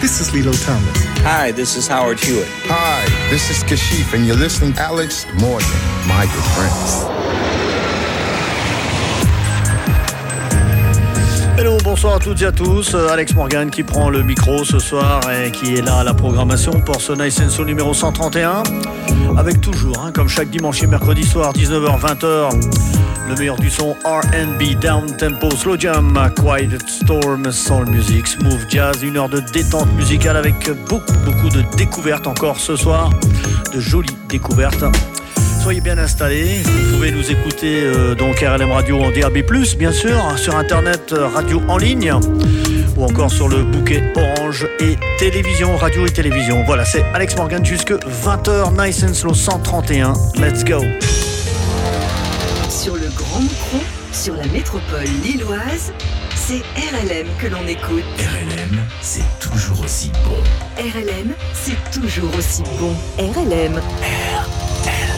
this is Lilo Thomas. Hi, this is Howard Hewitt. Hi, this is Kashif, and you're listening to Alex Morgan, my good friends. Bonsoir à toutes et à tous. Euh, Alex Morgan qui prend le micro ce soir et qui est là à la programmation pour ce Nice numéro 131. Avec toujours, hein, comme chaque dimanche et mercredi soir, 19h-20h, le meilleur du son RB, down tempo, slow jam, quiet storm, soul music, smooth jazz, une heure de détente musicale avec beaucoup, beaucoup de découvertes encore ce soir, de jolies découvertes. Soyez bien installés. Vous pouvez nous écouter euh, donc RLM Radio en DAB+, bien sûr, sur internet euh, radio en ligne ou encore sur le bouquet Orange et télévision, radio et télévision. Voilà, c'est Alex Morgan jusque 20h, Nice and Slow 131. Let's go. Sur le Grand Moucron, sur la métropole lilloise, c'est RLM que l'on écoute. RLM, c'est toujours aussi bon. RLM, c'est toujours aussi bon. RLM. RLM.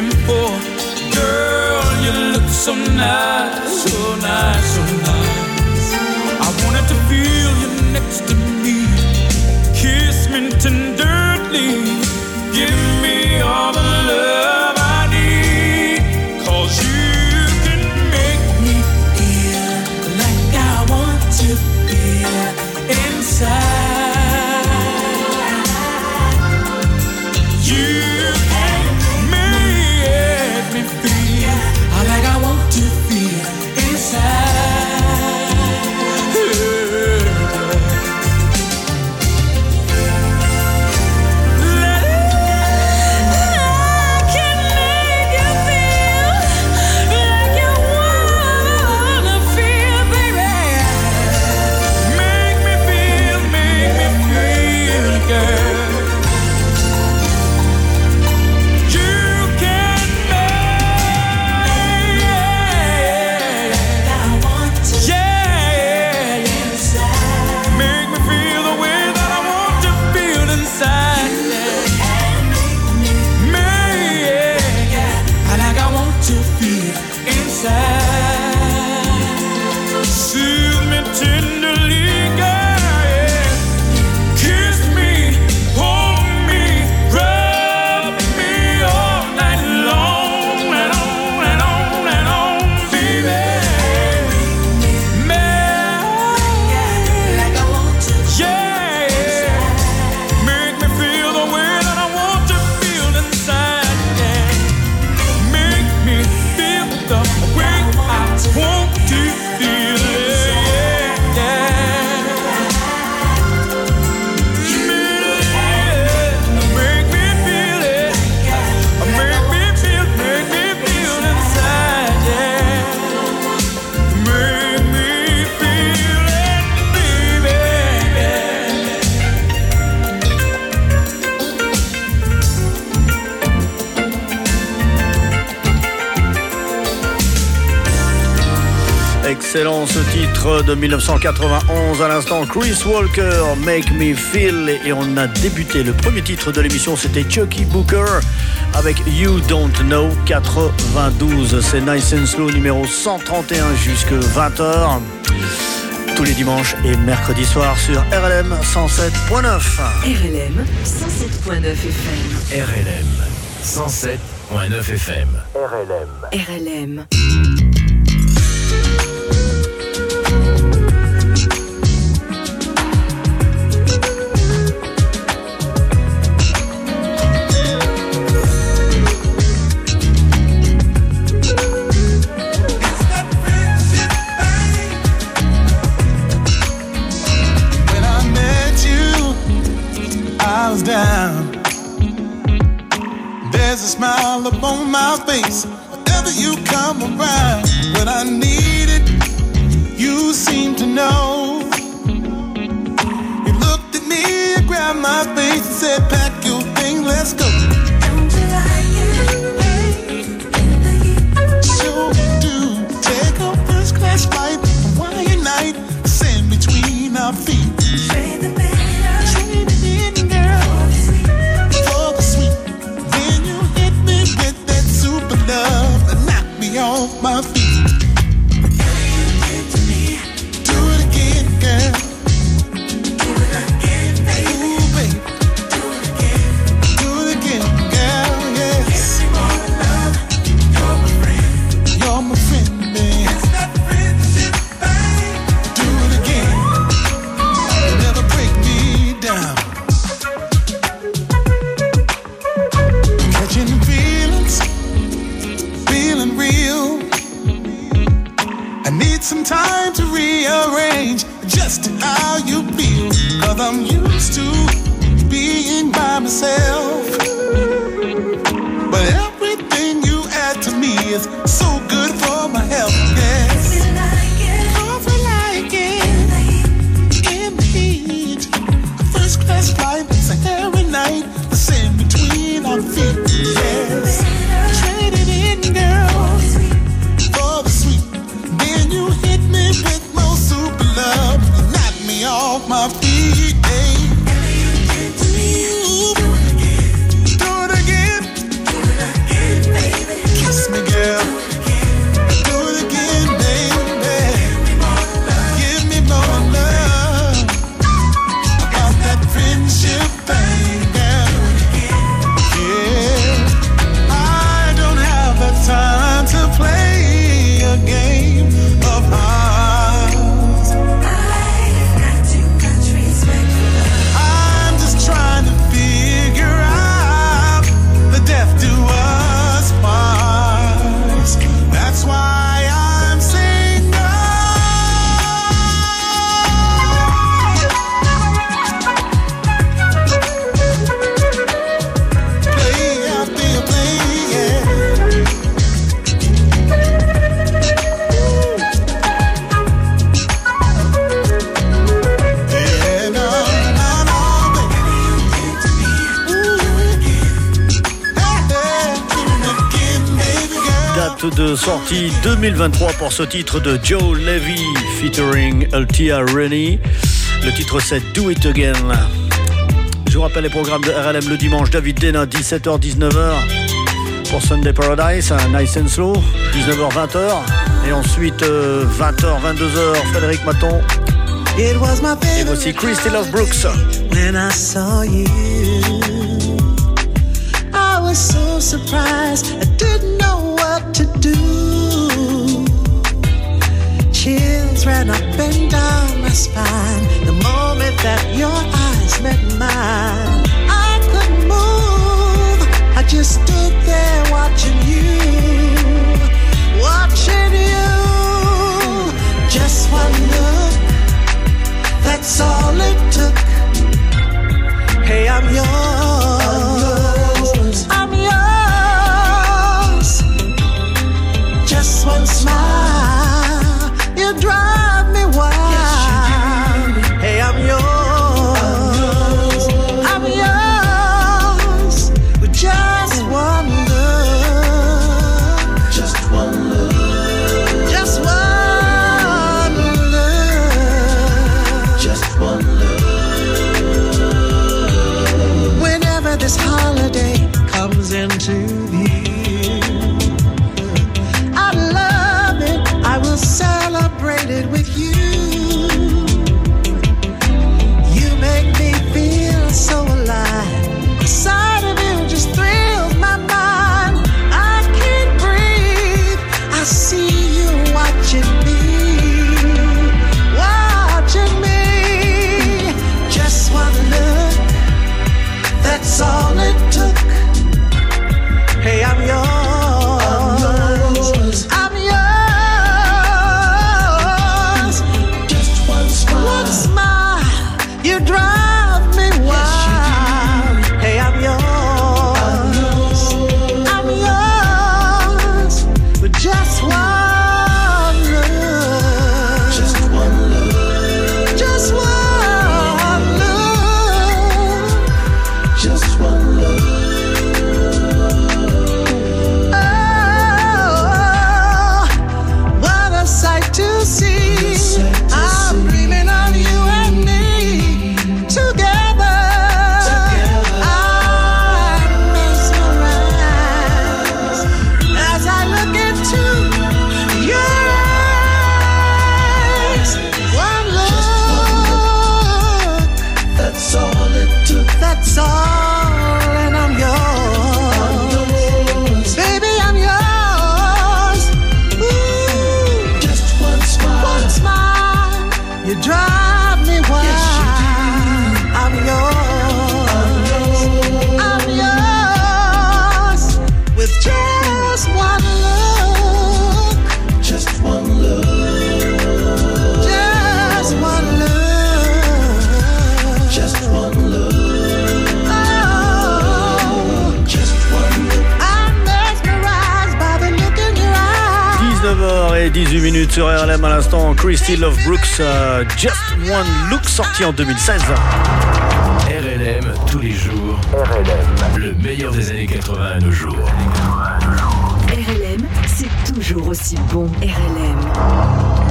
hoping for. Girl, you look so nice, so nice. 1991 à l'instant, Chris Walker, Make Me Feel. Et on a débuté le premier titre de l'émission, c'était Chucky Booker avec You Don't Know 92. C'est Nice and Slow numéro 131 jusque 20h. Tous les dimanches et mercredis soirs sur RLM 107.9. RLM 107.9 FM. RLM 107.9 FM. RLM. RLM. comes down. There's a smile upon my face whenever you come around. When I need it, you seem to know. You looked at me and grabbed my face and said, Pack your thing, let's go. Sure do. Take a first class flight, Hawaiian night, sand between our feet. 2023 pour ce titre de Joe Levy featuring Altia Rennie. Le titre c'est Do It Again. Je vous rappelle les programmes de RLM le dimanche. David Dena, 17h-19h pour Sunday Paradise, Nice and Slow, 19h-20h. Et ensuite 20h-22h, Frédéric Maton. Et voici Christy Love Brooks. When I saw you, I was so surprised. I didn't know chills ran up and down my spine the moment that your eyes met mine. I couldn't move, I just stood there watching you, watching you. Just one look, that's all it took. Hey, I'm yours. I'm yours. Just one smile drive. RLM à l'instant. Christy Love Brooks, euh, Just One Look, sorti en 2016. RLM tous les jours. RLM. Le meilleur des années 80 à nos jours. RLM, c'est toujours aussi bon. RLM.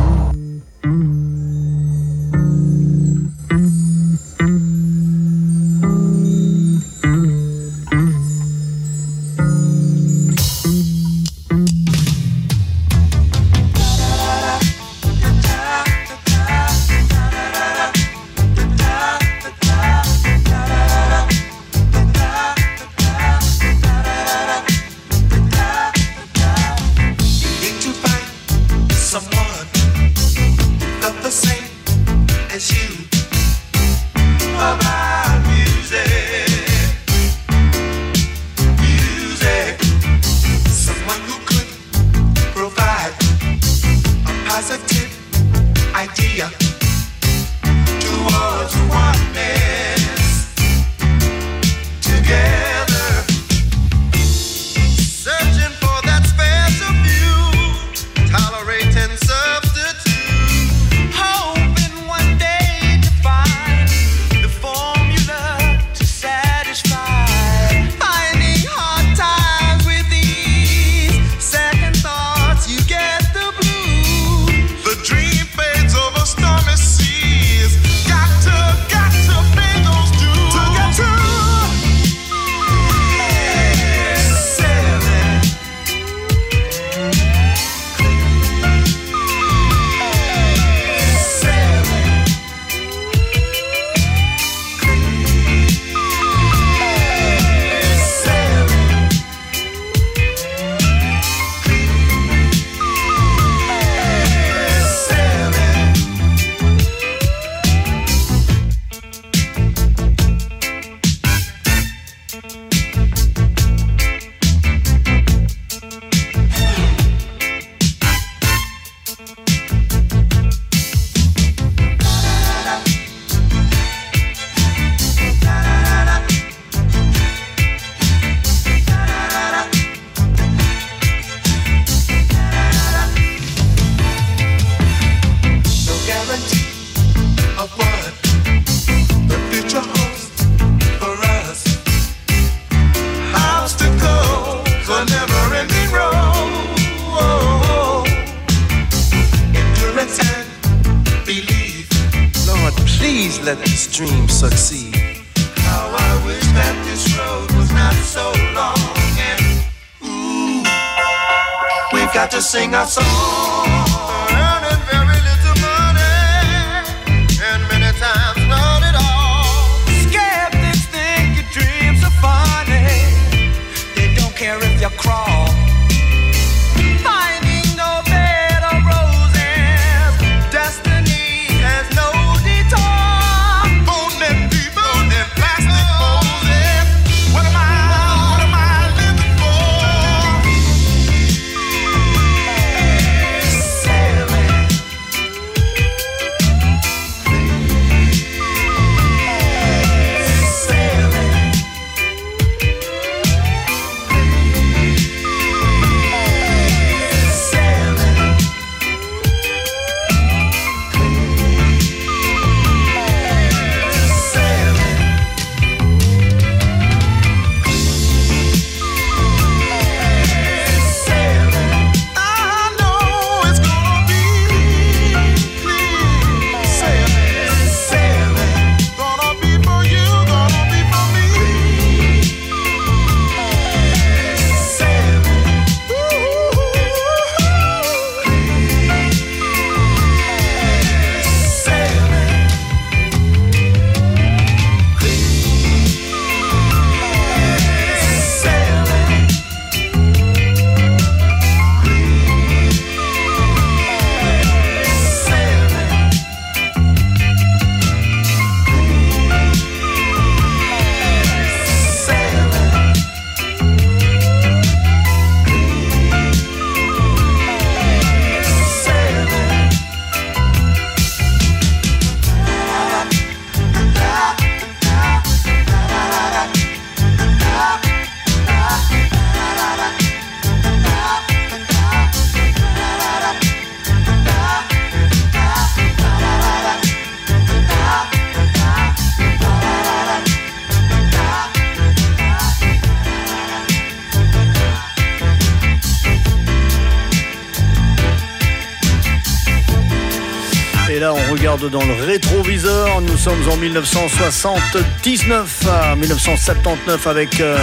Et là, on regarde dans le rétroviseur. Nous sommes en 1979, à 1979 avec euh,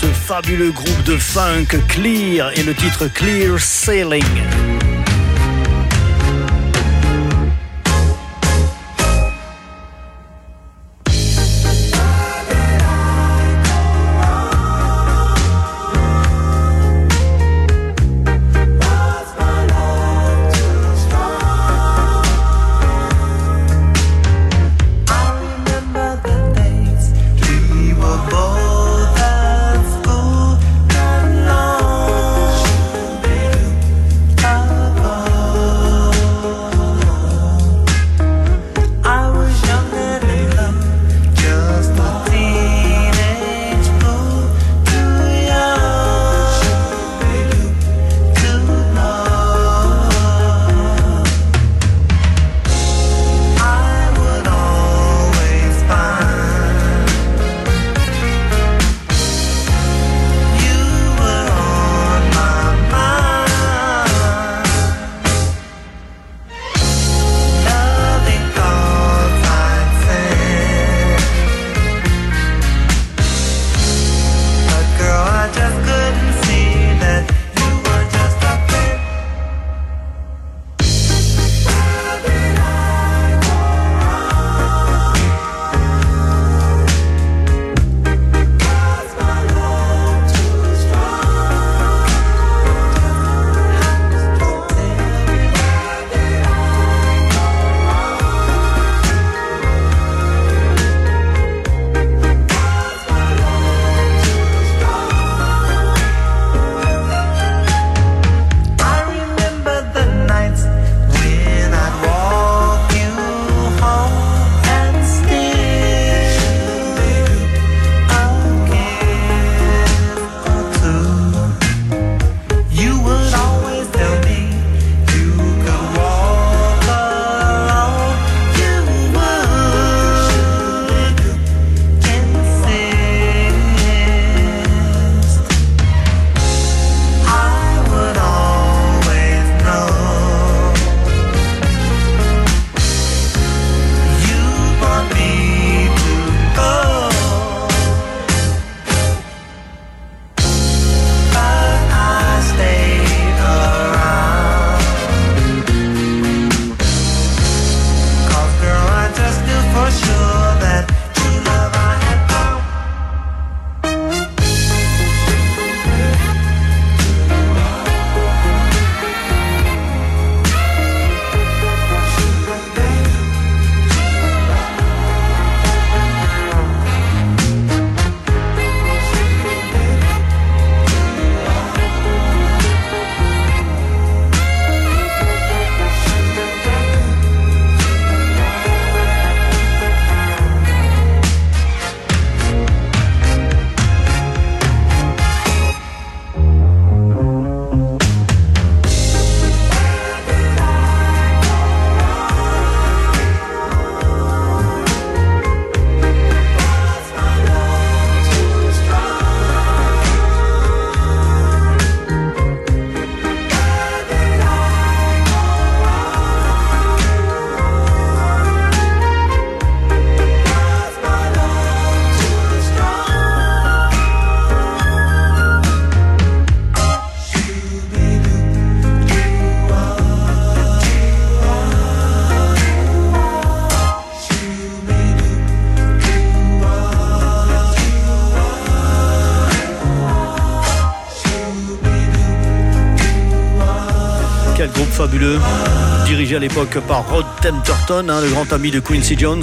ce fabuleux groupe de funk Clear et le titre Clear Sailing. L'époque par Rod Temperton, hein, le grand ami de Quincy Jones.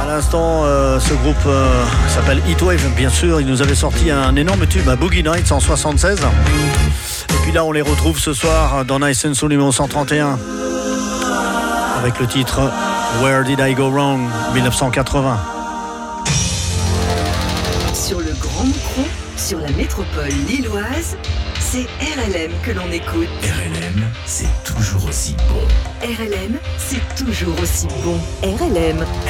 À l'instant, euh, ce groupe euh, s'appelle Heatwave, bien sûr. Il nous avait sorti un énorme tube à Boogie Nights en 76. Et puis là, on les retrouve ce soir dans Nice and Soul numéro 131 avec le titre Where Did I Go Wrong 1980. Sur le Grand Micro, sur la métropole lilloise, c'est RLM que l'on écoute. RLM, c'est toujours aussi bon. RLM, c'est toujours aussi bon. RLM. RLM.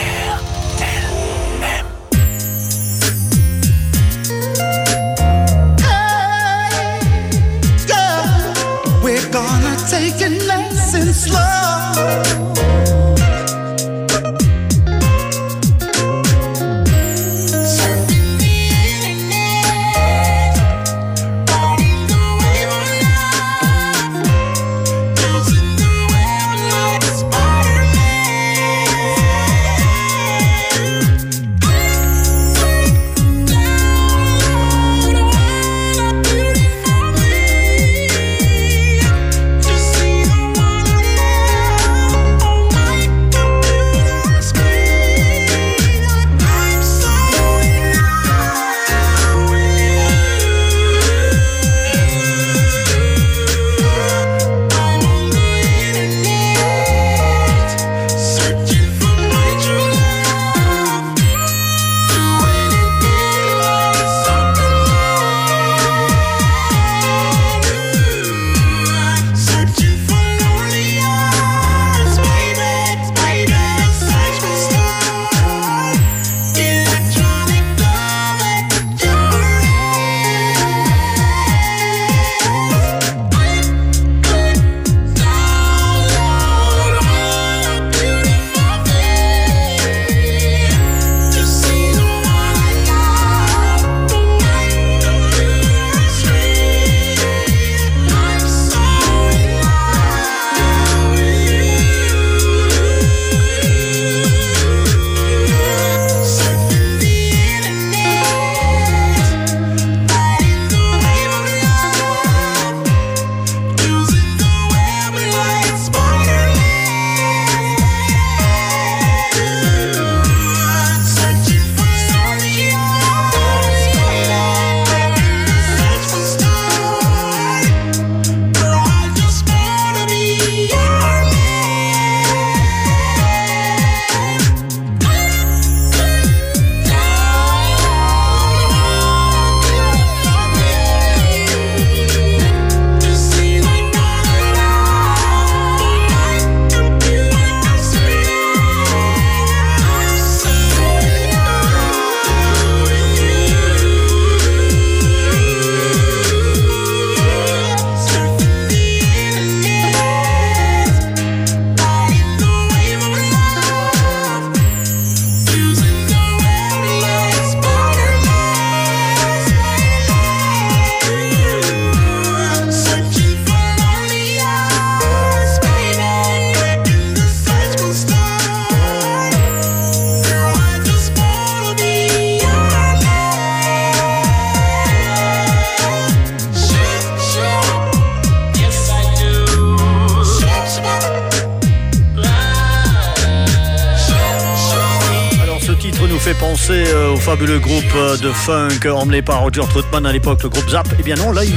Fabuleux groupe euh, de funk emmené par Roger Troutman à l'époque, le groupe Zap. Eh bien non, là il,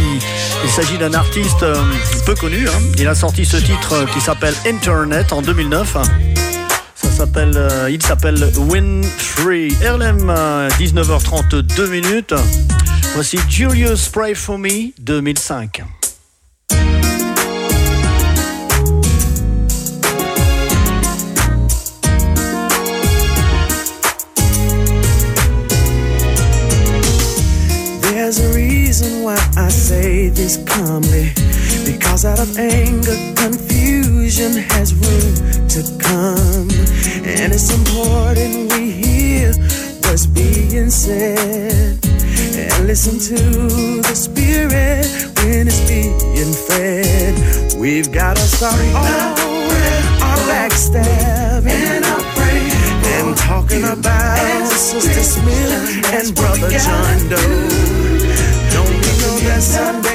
il s'agit d'un artiste euh, peu connu. Hein. Il a sorti ce titre euh, qui s'appelle Internet en 2009. Ça s'appelle, euh, il s'appelle euh, 19h32 minutes. Voici Julius Pray for Me 2005. Out of anger, confusion has room to come. And it's important we hear what's being said. And listen to the spirit when it's being fed. We've got to stop all our backstabbing and our and talking about Sister Smith and Brother John Doe. Don't we know that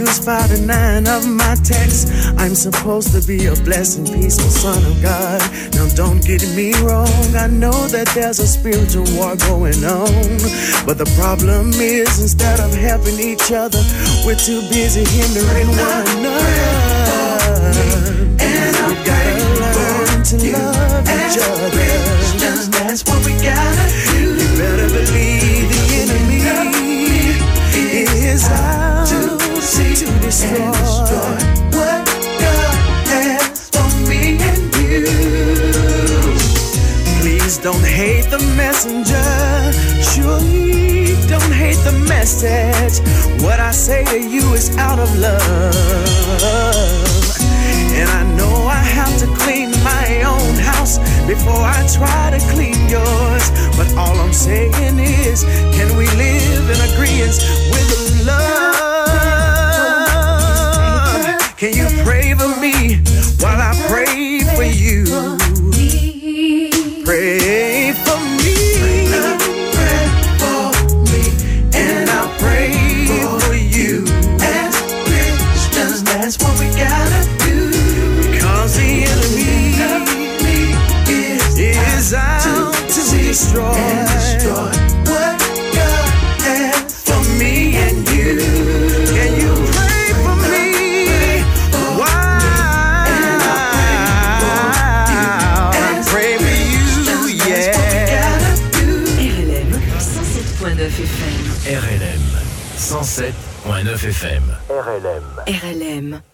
Matthew's 5 and 9 of my text, I'm supposed to be a blessing, peaceful son of God. Now don't get me wrong, I know that there's a spiritual war going on. But the problem is, instead of helping each other, we're too busy hindering one another. And we gotta learn to love each other. That's what we gotta do. You better believe the enemy is out to, to destroy what God has for me and you. Please don't hate the messenger. Surely don't hate the message. What I say to you is out of love. And I know I have to clean my own house before I try to clean yours. But all I'm saying is, can we live in agreement with love? Can you pray for me while I pray for you? Pray for me. Pray for me. And I'll pray for you. As Christians, that's what we gotta do. Because the enemy is out to destroy 107.9 FM. RLM. RLM.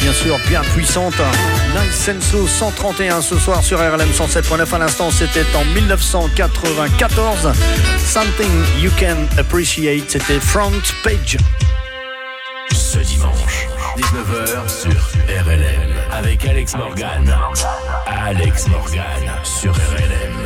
Bien sûr, bien puissantes. Nice Senso 131 ce soir sur RLM 107.9. À l'instant, c'était en 1994. Something You Can Appreciate, c'était Front Page. Ce dimanche, 19h sur RLM, avec Alex Morgan. Alex Morgan sur RLM.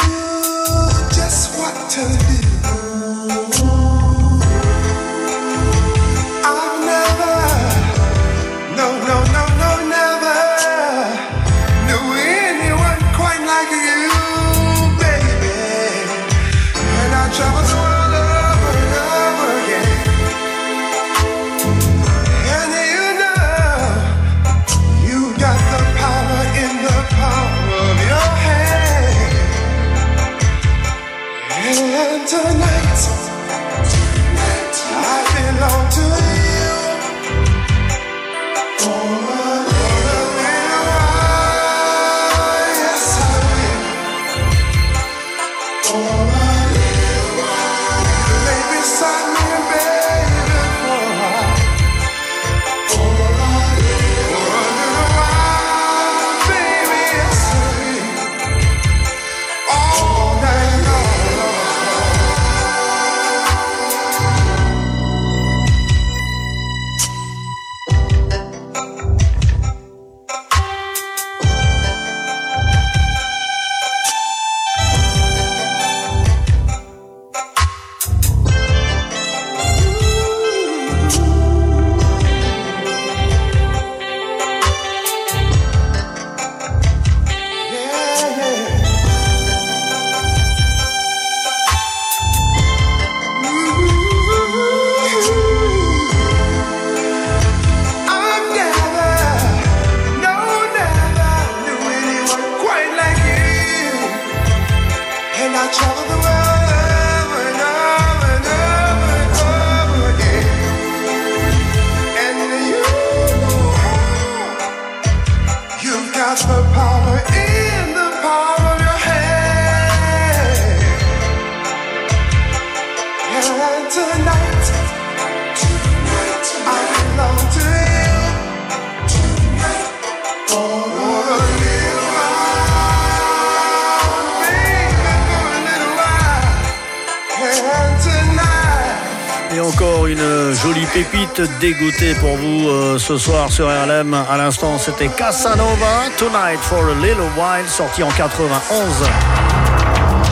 dégoûté pour vous euh, ce soir sur RLM. À l'instant, c'était Casanova, Tonight for a Little While, sorti en 91.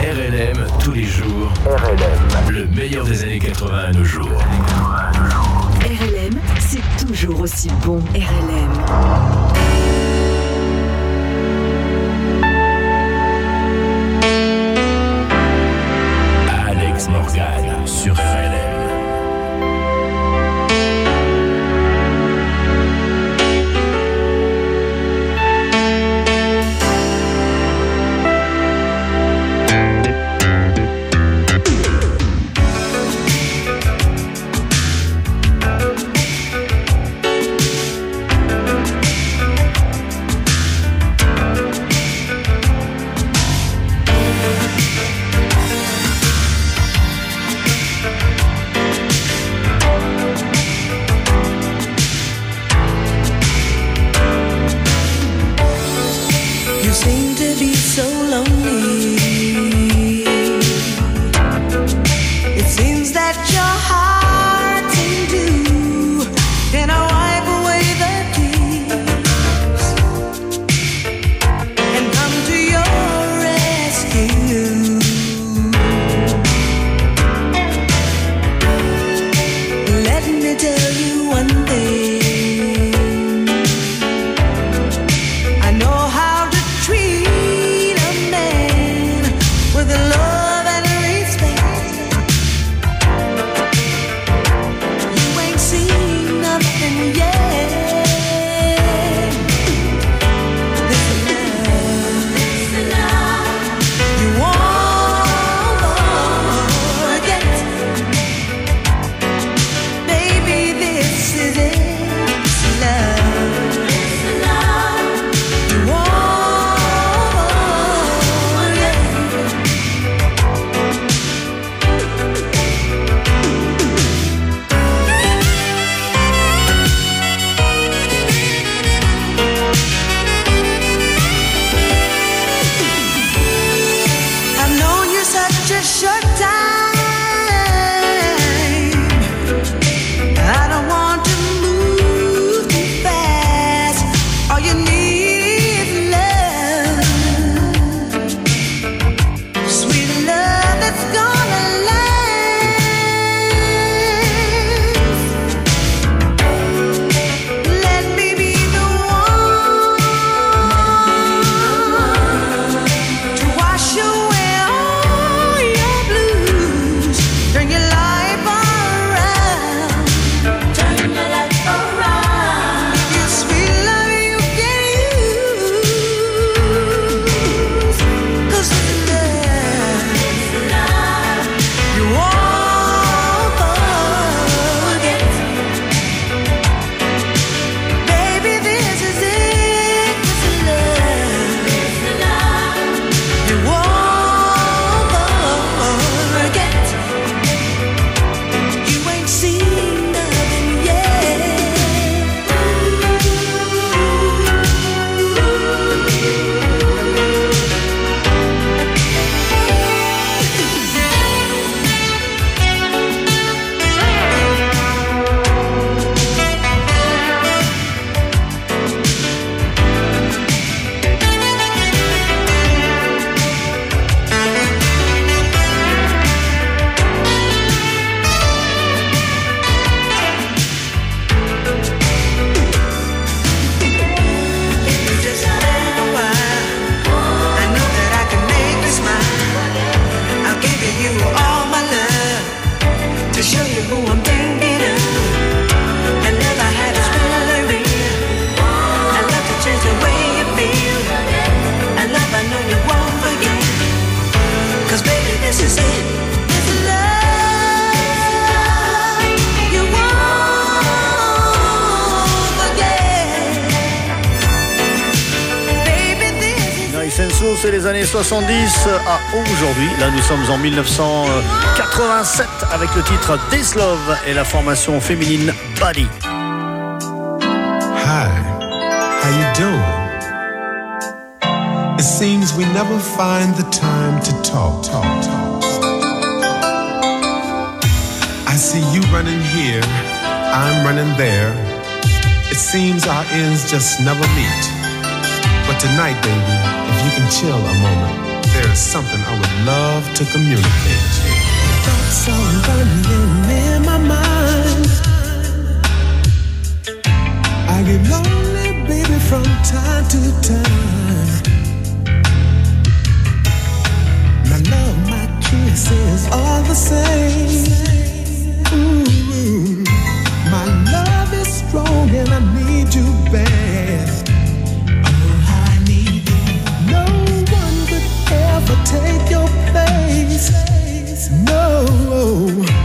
RLM tous les jours. RLM. Le meilleur des années 80 à nos jours. RLM, c'est toujours aussi bon. RLM. Alex Morgan. c'est les années 70 à aujourd'hui. Là, nous sommes en 1987 avec le titre This Love et la formation féminine Body. Hi, how you doing? It seems we never find the time to talk, talk, talk. I see you running here, I'm running there. It seems our ends just never meet. tonight, baby, if you can chill a moment, there is something I would love to communicate. Thoughts are running in my mind. I get lonely, baby, from time to time. My love, my kisses, all the same. Ooh, my love is strong and I need you back. ever take your place. No.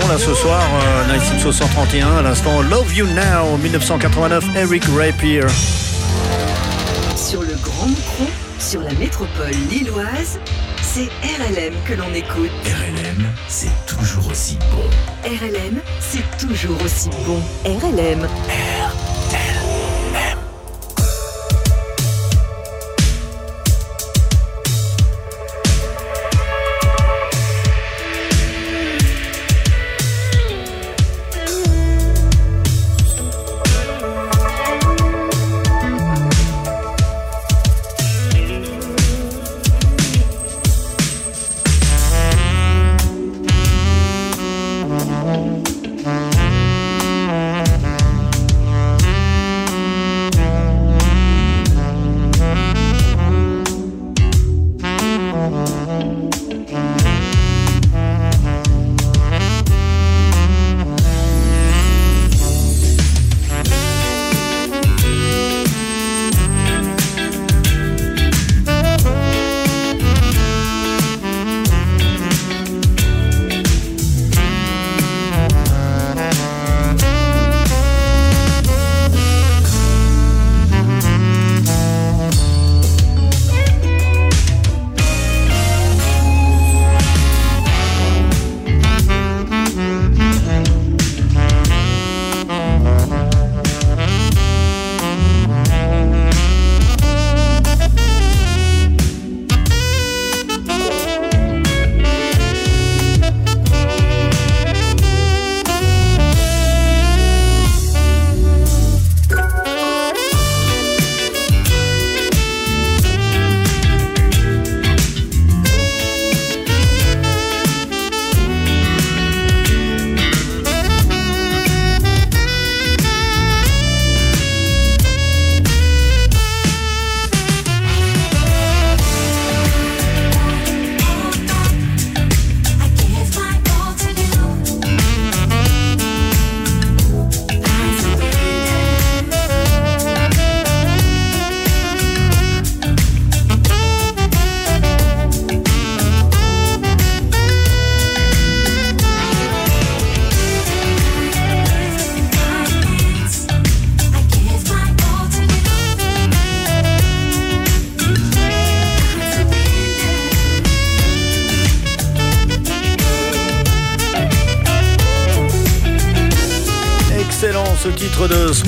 là ce soir. Euh, à l'instant Love You Now 1989, Eric Rapier. Sur le Grand Micro, sur la métropole lilloise, c'est RLM que l'on écoute. RLM, c'est toujours aussi bon. RLM, c'est toujours aussi bon. RLM.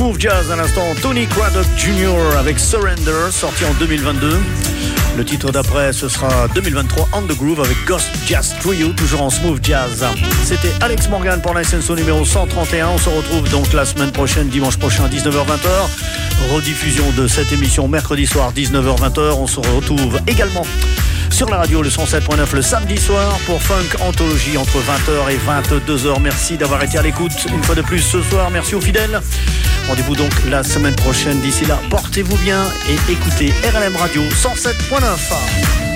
Smooth Jazz à l'instant. Tony Craddock Jr. avec Surrender, sorti en 2022. Le titre d'après, ce sera 2023 On the Groove avec Ghost Jazz Trio, toujours en Smooth Jazz. C'était Alex Morgan pour l'SNSO numéro 131. On se retrouve donc la semaine prochaine, dimanche prochain, 19h-20h. Rediffusion de cette émission mercredi soir, 19h-20h. On se retrouve également sur la radio le 107.9 le samedi soir pour Funk Anthologie entre 20h et 22h. Merci d'avoir été à l'écoute une fois de plus ce soir. Merci aux fidèles. Rendez-vous donc la semaine prochaine. D'ici là, portez-vous bien et écoutez RLM Radio 107.9.